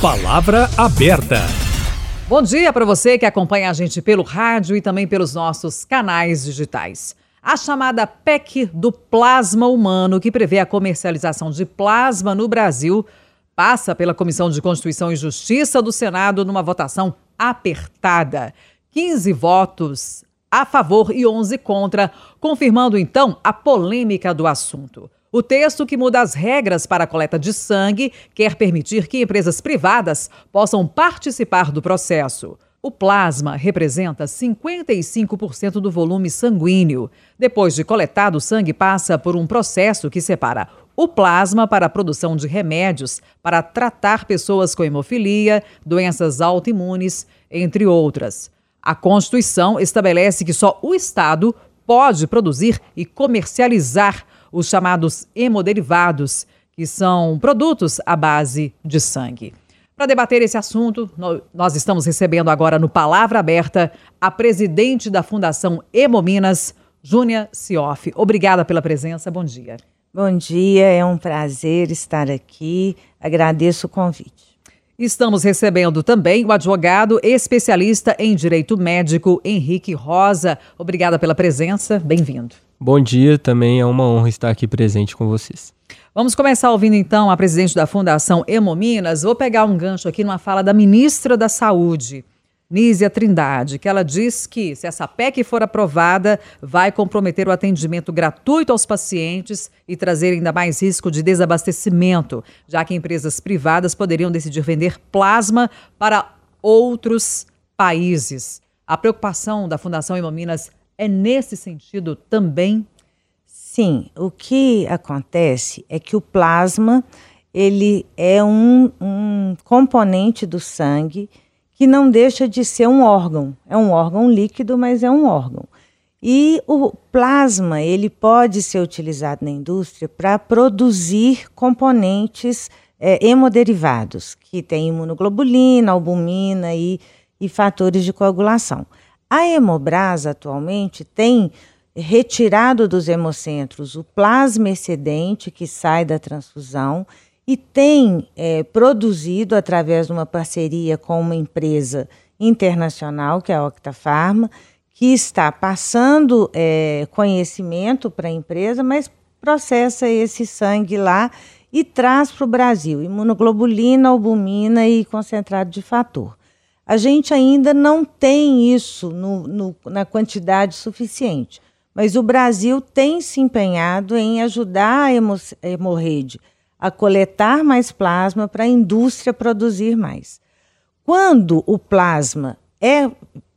Palavra aberta. Bom dia para você que acompanha a gente pelo rádio e também pelos nossos canais digitais. A chamada PEC do plasma humano, que prevê a comercialização de plasma no Brasil, passa pela Comissão de Constituição e Justiça do Senado numa votação apertada. 15 votos a favor e 11 contra, confirmando então a polêmica do assunto. O texto que muda as regras para a coleta de sangue quer permitir que empresas privadas possam participar do processo. O plasma representa 55% do volume sanguíneo. Depois de coletado, o sangue passa por um processo que separa o plasma para a produção de remédios para tratar pessoas com hemofilia, doenças autoimunes, entre outras. A Constituição estabelece que só o Estado pode produzir e comercializar os chamados hemoderivados, que são produtos à base de sangue. Para debater esse assunto, nós estamos recebendo agora no Palavra Aberta a presidente da Fundação Hemominas, Júnia Sioff. Obrigada pela presença, bom dia. Bom dia, é um prazer estar aqui. Agradeço o convite. Estamos recebendo também o advogado especialista em direito médico Henrique Rosa. Obrigada pela presença, bem-vindo. Bom dia, também é uma honra estar aqui presente com vocês. Vamos começar ouvindo então a presidente da Fundação Hemominas. Vou pegar um gancho aqui numa fala da ministra da Saúde. Nízia Trindade, que ela diz que, se essa PEC for aprovada, vai comprometer o atendimento gratuito aos pacientes e trazer ainda mais risco de desabastecimento, já que empresas privadas poderiam decidir vender plasma para outros países. A preocupação da Fundação Hemominas é nesse sentido também? Sim, o que acontece é que o plasma ele é um, um componente do sangue que não deixa de ser um órgão. É um órgão líquido, mas é um órgão. E o plasma ele pode ser utilizado na indústria para produzir componentes é, hemoderivados, que tem imunoglobulina, albumina e, e fatores de coagulação. A Hemobrasa atualmente tem retirado dos hemocentros o plasma excedente que sai da transfusão e tem é, produzido, através de uma parceria com uma empresa internacional, que é a Octafarma, que está passando é, conhecimento para a empresa, mas processa esse sangue lá e traz para o Brasil imunoglobulina, albumina e concentrado de fator. A gente ainda não tem isso no, no, na quantidade suficiente, mas o Brasil tem se empenhado em ajudar a hemorrede a coletar mais plasma para a indústria produzir mais. Quando o plasma é,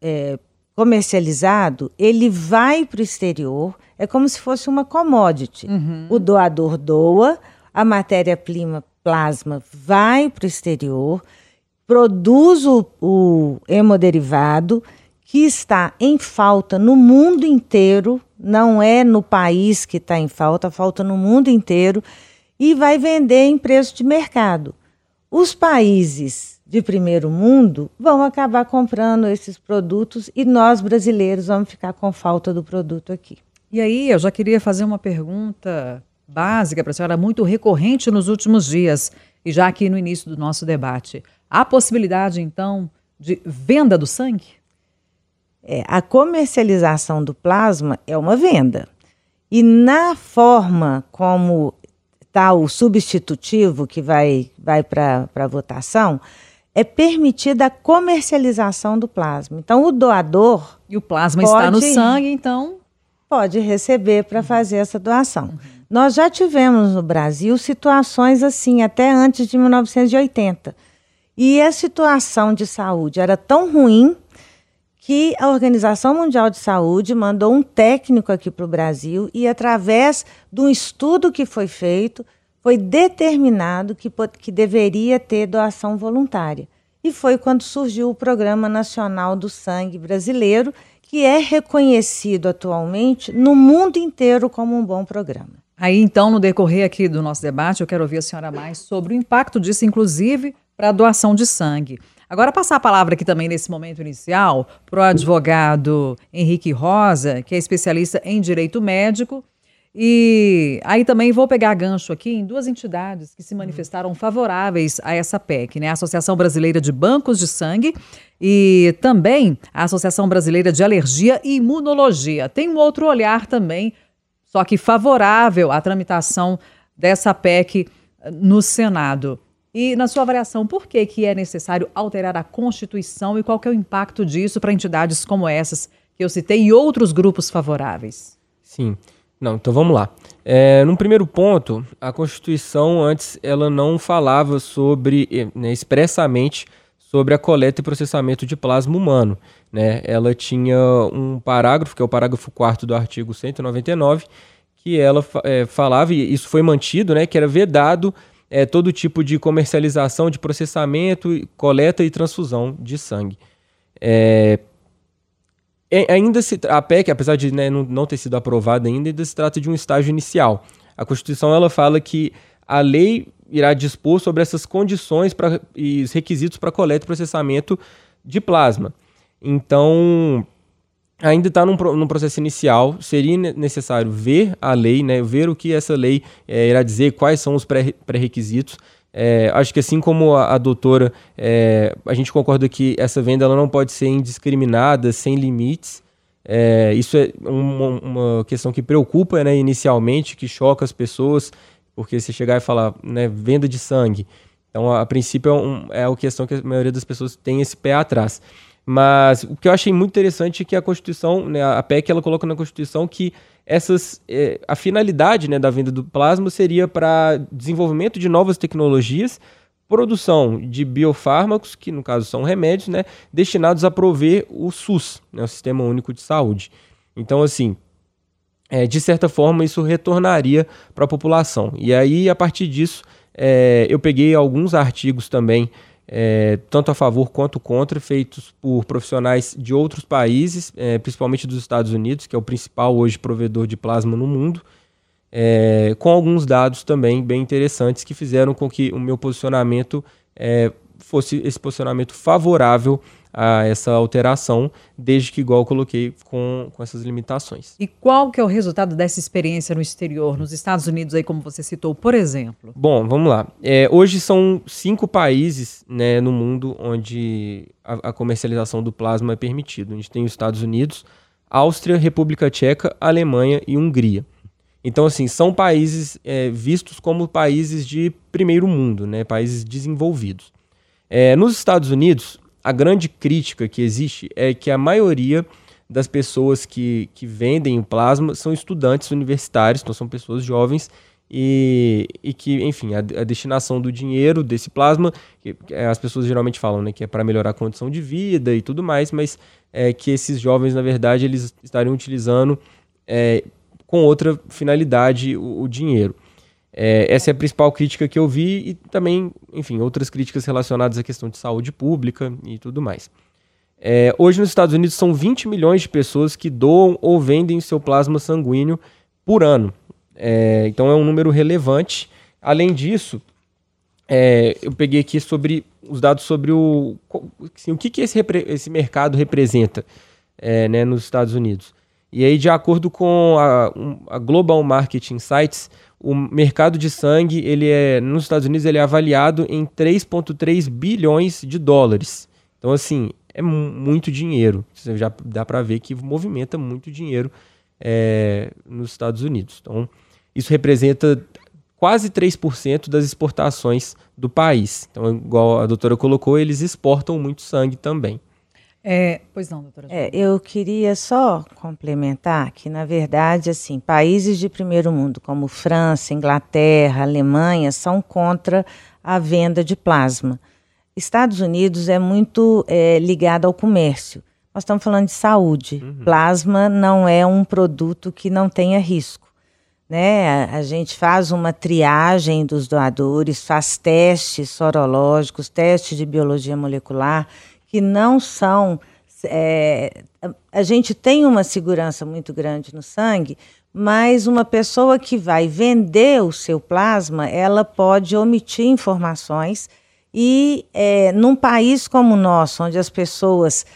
é comercializado, ele vai para o exterior, é como se fosse uma commodity. Uhum. O doador doa, a matéria-prima plasma vai para o exterior, produz o, o hemoderivado, que está em falta no mundo inteiro, não é no país que está em falta, falta no mundo inteiro e vai vender em preço de mercado. Os países de primeiro mundo vão acabar comprando esses produtos e nós brasileiros vamos ficar com falta do produto aqui. E aí, eu já queria fazer uma pergunta básica para a senhora, muito recorrente nos últimos dias, e já aqui no início do nosso debate. Há possibilidade, então, de venda do sangue? É, a comercialização do plasma é uma venda. E na forma como está o substitutivo que vai, vai para a votação, é permitida a comercialização do plasma. Então, o doador. E o plasma pode, está no sangue, então. Pode receber para fazer essa doação. Uhum. Nós já tivemos no Brasil situações assim, até antes de 1980. E a situação de saúde era tão ruim que a Organização Mundial de Saúde mandou um técnico aqui para o Brasil e, através de um estudo que foi feito, foi determinado que, que deveria ter doação voluntária. E foi quando surgiu o Programa Nacional do Sangue Brasileiro, que é reconhecido atualmente no mundo inteiro como um bom programa. Aí, então, no decorrer aqui do nosso debate, eu quero ouvir a senhora mais sobre o impacto disso, inclusive, para a doação de sangue. Agora, passar a palavra aqui também nesse momento inicial para o advogado Henrique Rosa, que é especialista em direito médico E aí também vou pegar gancho aqui em duas entidades que se manifestaram favoráveis a essa PEC, né? A Associação Brasileira de Bancos de Sangue e também a Associação Brasileira de Alergia e Imunologia. Tem um outro olhar também, só que favorável à tramitação dessa PEC no Senado. E na sua avaliação, por que, que é necessário alterar a Constituição e qual é o impacto disso para entidades como essas que eu citei e outros grupos favoráveis? Sim. Não, então vamos lá. É, num primeiro ponto, a Constituição antes ela não falava sobre, né, expressamente sobre a coleta e processamento de plasma humano. Né? Ela tinha um parágrafo, que é o parágrafo 4 do artigo 199, que ela é, falava, e isso foi mantido, né, que era vedado é, todo tipo de comercialização, de processamento, coleta e transfusão de sangue. É, ainda se, a PEC, apesar de né, não, ter sido aprovada ainda, ainda se trata de um estágio inicial. A Constituição ela fala que a lei irá dispor sobre essas condições pra, e os requisitos para coleta e processamento de plasma. Então, ainda está num, num, processo inicial, seria necessário ver a lei, né, ver o que essa lei é, irá dizer, quais são os pré-requisitos. É, acho que assim como a, a doutora, é, a gente concorda que essa venda ela não pode ser indiscriminada, sem limites. Isso é uma, uma, questão que preocupa né, inicialmente, que choca as pessoas, porque se chegar e falar né, venda de sangue. Então, a, a princípio, é, um, é uma questão que a maioria das pessoas tem esse pé atrás. Mas o que eu achei muito interessante é que a Constituição, né, a PEC, ela coloca na Constituição que essas, é, a finalidade né, da venda do plasma seria para desenvolvimento de novas tecnologias, produção de biofármacos, que no caso são remédios, né, destinados a prover o SUS, né, o Sistema Único de Saúde. Então, assim, é, de certa forma, isso retornaria para a população. E aí, a partir disso, é, eu peguei alguns artigos também é, tanto a favor quanto contra, feitos por profissionais de outros países, é, principalmente dos Estados Unidos, que é o principal hoje provedor de plasma no mundo, é, com alguns dados também bem interessantes que fizeram com que o meu posicionamento é, fosse esse posicionamento favorável a essa alteração, desde que, igual eu coloquei, com, com essas limitações. E qual que é o resultado dessa experiência no exterior, nos Estados Unidos, aí como você citou, por exemplo? Bom, vamos lá. É, hoje são cinco países né, no mundo onde a, a comercialização do plasma é permitido. A gente tem os Estados Unidos, Áustria, República Tcheca, Alemanha e Hungria. Então, assim, são países é, vistos como países de primeiro mundo, né, países desenvolvidos. É, nos Estados Unidos, a grande crítica que existe é que a maioria das pessoas que, que vendem o plasma são estudantes universitários, então são pessoas jovens e, e que, enfim, a, a, destinação do dinheiro desse plasma, que, que as pessoas geralmente falam né, que é para melhorar a condição de vida e tudo mais, mas é que esses jovens, na verdade, eles estariam utilizando é, com outra finalidade o, o dinheiro. É, essa é a principal crítica que eu vi e também, enfim, outras críticas relacionadas à questão de saúde pública e tudo mais. É, hoje nos Estados Unidos são 20 milhões de pessoas que doam ou vendem seu plasma sanguíneo por ano. É, então é um número relevante. Além disso, é, eu peguei aqui sobre os dados sobre o, assim, o que, que esse, esse mercado representa é, né, nos Estados Unidos. E aí, de acordo com a, a Global Market Insights, o mercado de sangue, ele é nos Estados Unidos ele é avaliado em 3.3 bilhões de dólares. Então assim, é muito dinheiro. Você já dá para ver que movimenta muito dinheiro é, nos Estados Unidos. Então, isso representa quase 3% das exportações do país. Então, igual a doutora colocou, eles exportam muito sangue também. É, pois não, doutora. É, eu queria só complementar que, na verdade, assim, países de primeiro mundo, como França, Inglaterra, Alemanha, são contra a venda de plasma. Estados Unidos é muito é, ligado ao comércio. Nós estamos falando de saúde. Uhum. Plasma não é um produto que não tenha risco. Né? A, a gente faz uma triagem dos doadores, faz testes sorológicos, testes de biologia molecular que não são. É, a gente tem uma segurança muito grande no sangue, mas uma pessoa que vai vender o seu plasma, ela pode omitir informações e é, num país como o nosso, onde as pessoas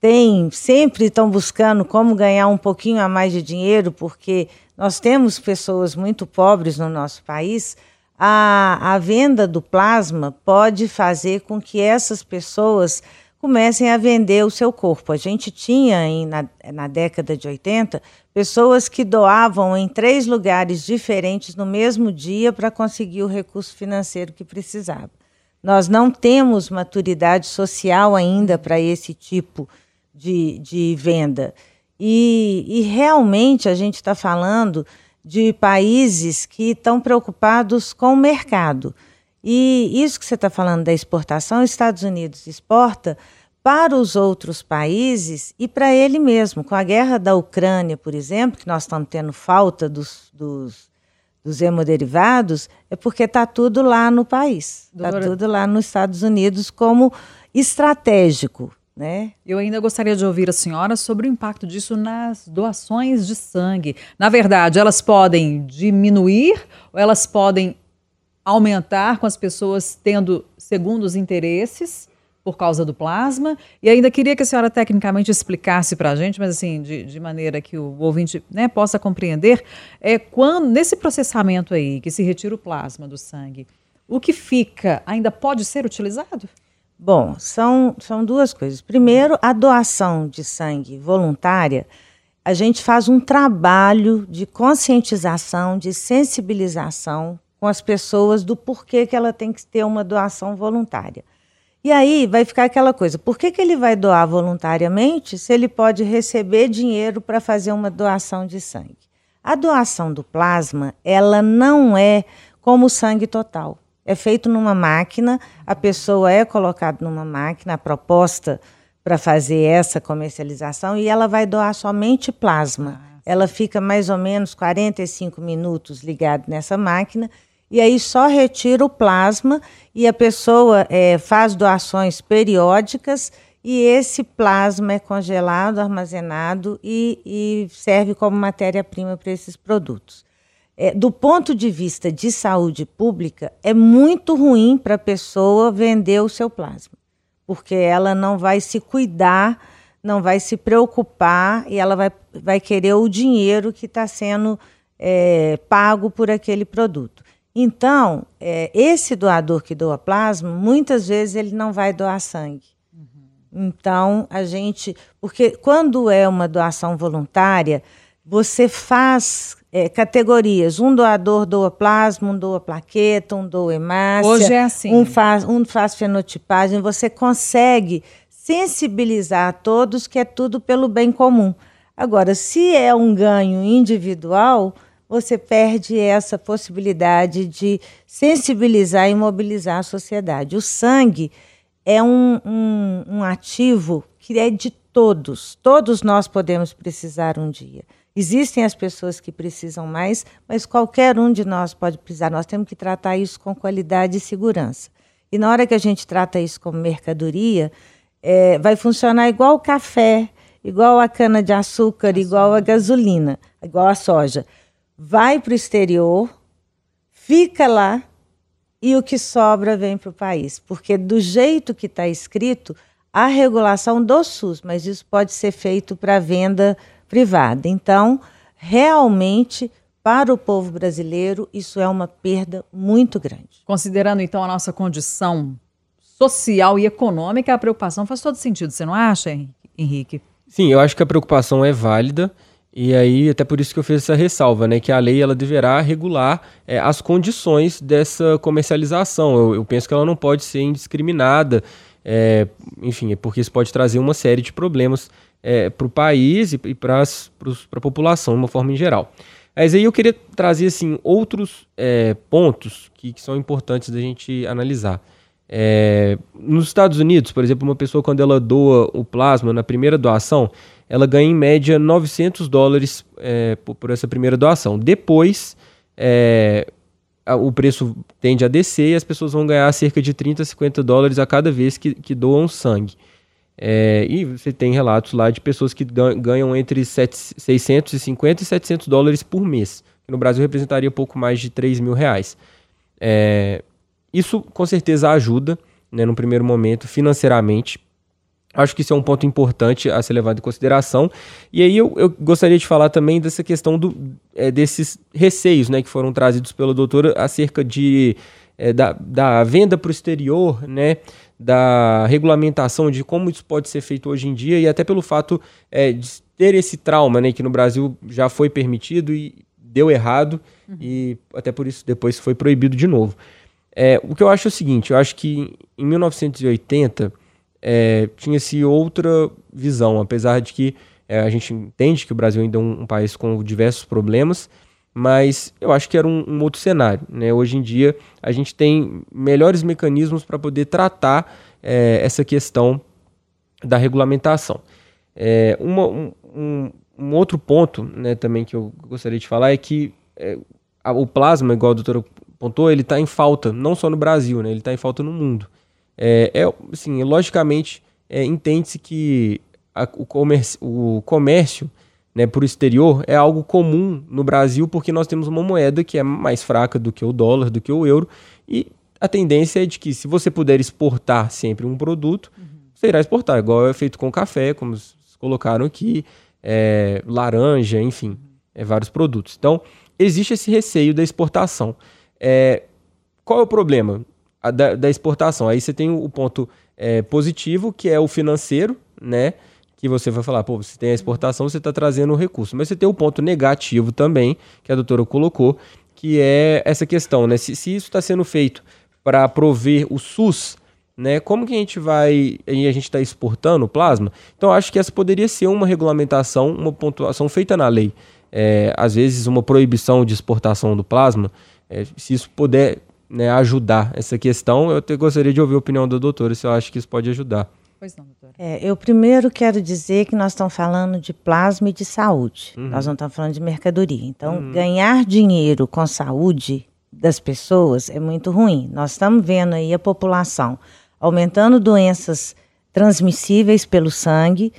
tem, sempre estão buscando como ganhar um pouquinho a mais de dinheiro, porque nós temos pessoas muito pobres no nosso país. A, a venda do plasma pode fazer com que essas pessoas comecem a vender o seu corpo. A gente tinha, em, na, na década de 80, pessoas que doavam em três lugares diferentes no mesmo dia para conseguir o recurso financeiro que precisava. Nós não temos maturidade social ainda para esse tipo de de, venda. E, e realmente a gente está falando de países que estão preocupados com o mercado. E isso que você está falando da exportação, os Estados Unidos exporta para os outros países e para ele mesmo. Com a guerra da Ucrânia, por exemplo, que nós estamos tendo falta dos, dos, dos hemoderivados, é porque está tudo lá no país. Está tudo lá nos Estados Unidos como estratégico. Né? Eu ainda gostaria de ouvir a senhora sobre o impacto disso nas doações de sangue. Na verdade, elas podem diminuir ou elas podem aumentar com as pessoas tendo segundos interesses por causa do plasma. E ainda queria que a senhora tecnicamente explicasse para a gente, mas assim, de, de, maneira que o ouvinte né, possa compreender, é quando nesse processamento aí que se retira o plasma do sangue, o que fica ainda pode ser utilizado? Bom, são, são duas coisas. Primeiro, a doação de sangue voluntária, a gente faz um trabalho de conscientização, de sensibilização com as pessoas do porquê que ela tem que ter uma doação voluntária. E aí vai ficar aquela coisa: por que, que ele vai doar voluntariamente se ele pode receber dinheiro para fazer uma doação de sangue? A doação do plasma, ela não é como o sangue total é feito numa máquina, a pessoa é colocada numa máquina, a proposta para fazer essa comercialização, e ela vai doar somente plasma. Ah, ela fica mais ou menos 45 minutos ligada nessa máquina, e aí só retira o plasma e a pessoa é, faz doações periódicas e esse plasma é congelado, armazenado e, e serve como matéria-prima para esses produtos é, do ponto de vista de saúde pública, é muito ruim para a pessoa vender o seu plasma, porque ela não vai se cuidar, não vai se preocupar e ela vai, vai querer o dinheiro que está sendo é, pago por aquele produto. Então, é, esse doador que doa plasma, muitas vezes ele não vai doar sangue. Uhum. Então, a gente. Porque quando é uma doação voluntária, você faz é, categorias. Um doador doa plasma, um doa plaqueta, um doa hemácia. Hoje é assim. Um faz, um faz fenotipagem. Você consegue sensibilizar todos que é tudo pelo bem comum. Agora, se é um ganho individual, você perde essa possibilidade de sensibilizar e mobilizar a sociedade. O sangue é um, um, um ativo que é de todos. Todos nós podemos precisar um dia. Existem as pessoas que precisam mais, mas qualquer um de nós pode precisar. Nós temos que tratar isso com qualidade e segurança. E na hora que a gente trata isso como mercadoria, é, vai funcionar igual o café, igual a cana-de-açúcar, igual a gasolina, igual a soja. Vai para o exterior, fica lá e o que sobra vem para o país. Porque do jeito que está escrito, a regulação do SUS, mas isso pode ser feito para venda privada. Então, realmente, para o povo brasileiro, isso é uma perda muito grande. Considerando, então, a nossa condição social e econômica, a preocupação faz todo sentido, você não acha, Henrique? Sim, eu acho que a preocupação é válida. E aí, até por isso que eu fiz essa ressalva, né? Que a lei ela deverá regular é, as condições dessa comercialização. Eu, eu, penso que ela não pode ser indiscriminada, é, enfim, é porque isso pode trazer uma série de problemas é, para o país e, e para a população de uma forma em geral. Mas aí eu queria trazer assim, outros é, pontos que, que, são importantes da gente analisar. É, nos Estados Unidos, por exemplo, uma pessoa quando ela doa o plasma na primeira doação, ela ganha em média 900 dólares é, por, por, essa primeira doação. Depois, é, a, o preço tende a descer e as pessoas vão ganhar cerca de 30, 50 dólares a cada vez que, que doam sangue. É, e você tem relatos lá de pessoas que ganham entre 650 e 700 dólares por mês, que no Brasil representaria pouco mais de 3 mil reais. Isso com certeza ajuda, né, no primeiro momento, financeiramente, Acho que isso é um ponto importante a ser levado em consideração. E aí eu, eu gostaria de falar também dessa questão do, é, desses receios né, que foram trazidos pelo doutor acerca de, é, da, da venda para o exterior, né, da regulamentação de como isso pode ser feito hoje em dia e até pelo fato é, de ter esse trauma né, que no Brasil já foi permitido e deu errado uhum. e até por isso depois foi proibido de novo. É, o que eu acho é o seguinte, eu acho que em 1980 é, tinha-se outra visão, apesar de que é, a gente entende que o Brasil ainda é um, um, país com diversos problemas, mas eu acho que era um, um outro cenário. Né? Hoje em dia a gente tem melhores mecanismos para poder tratar é, essa questão da regulamentação. É, uma, um, um, outro ponto né, também que eu gostaria de falar é que é, a, o plasma, igual a doutora pontou, ele está em falta, não só no Brasil, né, ele está em falta no mundo. É, é assim, logicamente, é, entende-se que a, o, comércio, o comércio né, por exterior é algo comum no Brasil porque nós temos uma moeda que é mais fraca do que o dólar, do que o euro, e a tendência é de que se você puder exportar sempre um produto, uhum. você irá exportar, igual é feito com café, como colocaram aqui, é, laranja, enfim, é, vários produtos. Então, existe esse receio da exportação. É, qual é o problema? Da, da, exportação. Aí você tem o, ponto é, positivo, que é o financeiro, né? Que você vai falar, pô, você tem a exportação, você está trazendo o recurso. Mas você tem o ponto negativo também, que a doutora colocou, que é essa questão, né? Se, se isso está sendo feito para prover o SUS, né? Como que a gente vai. E a gente está exportando o plasma? Então, acho que essa poderia ser uma regulamentação, uma pontuação feita na lei. É, às vezes, uma proibição de exportação do plasma, é, se isso puder né, ajudar essa questão. Eu te, gostaria de ouvir a opinião da doutora, se eu acho que isso pode ajudar. Pois não, doutora. É, eu primeiro quero dizer que nós estamos falando de plasma e de saúde. Uhum. Nós não estamos falando de mercadoria. Então, uhum. ganhar dinheiro com saúde das pessoas é muito ruim. Nós estamos vendo aí a população aumentando doenças transmissíveis pelo sangue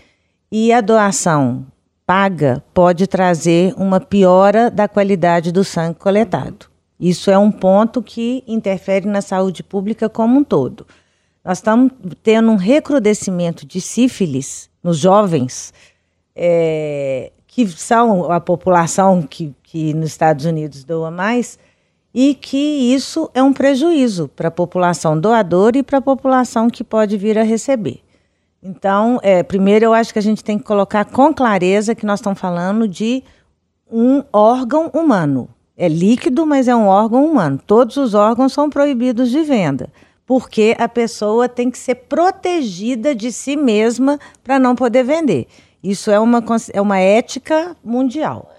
e a doação paga pode trazer uma piora da qualidade do sangue coletado. Isso é um ponto que interfere na saúde pública como um todo. Nós estamos tendo um recrudescimento de sífilis nos jovens, é, que são a população que, que nos Estados Unidos doa mais, e que isso é um prejuízo para a população doadora e para a população que pode vir a receber. Então, é, primeiro eu acho que a gente tem que colocar com clareza que nós estamos falando de um órgão humano. É líquido, mas é um órgão humano. Todos os órgãos são proibidos de venda, porque a pessoa tem que ser protegida de si mesma para não poder vender. Isso é uma, é uma ética mundial.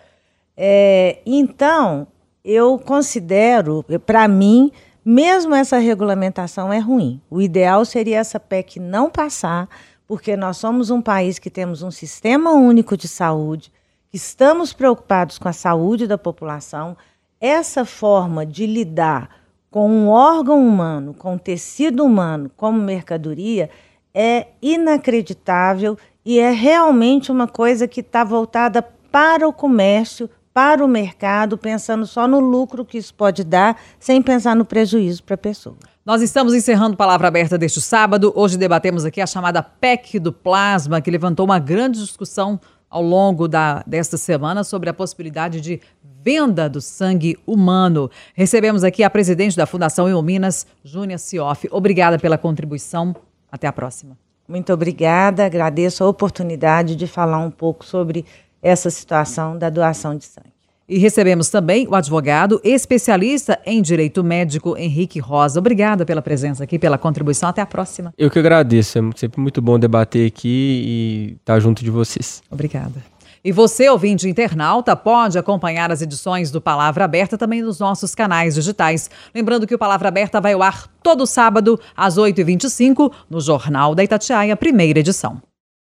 É, então, eu considero, para mim, mesmo essa regulamentação é ruim. O ideal seria essa PEC não passar, porque nós somos um país que temos um sistema único de saúde, estamos preocupados com a saúde da população, essa forma de lidar com um órgão humano, com um tecido humano como mercadoria, é inacreditável e é realmente uma coisa que está voltada para o comércio, para o mercado, pensando só no lucro que isso pode dar, sem pensar no prejuízo para a pessoa. Nós estamos encerrando Palavra Aberta deste sábado. Hoje debatemos aqui a chamada PEC do plasma, que levantou uma grande discussão ao longo da, desta semana sobre a possibilidade de venda do sangue humano. Recebemos aqui a presidente da Fundação Euminas, Júnia Sioff. Obrigada pela contribuição. Até a próxima. Muito obrigada. Agradeço a oportunidade de falar um pouco sobre essa situação da doação de sangue. E recebemos também o advogado especialista em direito médico Henrique Rosa. Obrigada pela presença aqui, pela contribuição. Até a próxima. Eu que agradeço. É sempre muito bom debater aqui e estar junto de vocês. Obrigada. E você, ouvinte internauta, pode acompanhar as edições do Palavra Aberta também nos nossos canais digitais. Lembrando que o Palavra Aberta vai ao ar todo sábado, às 8h25, no Jornal da Itatiaia, primeira edição.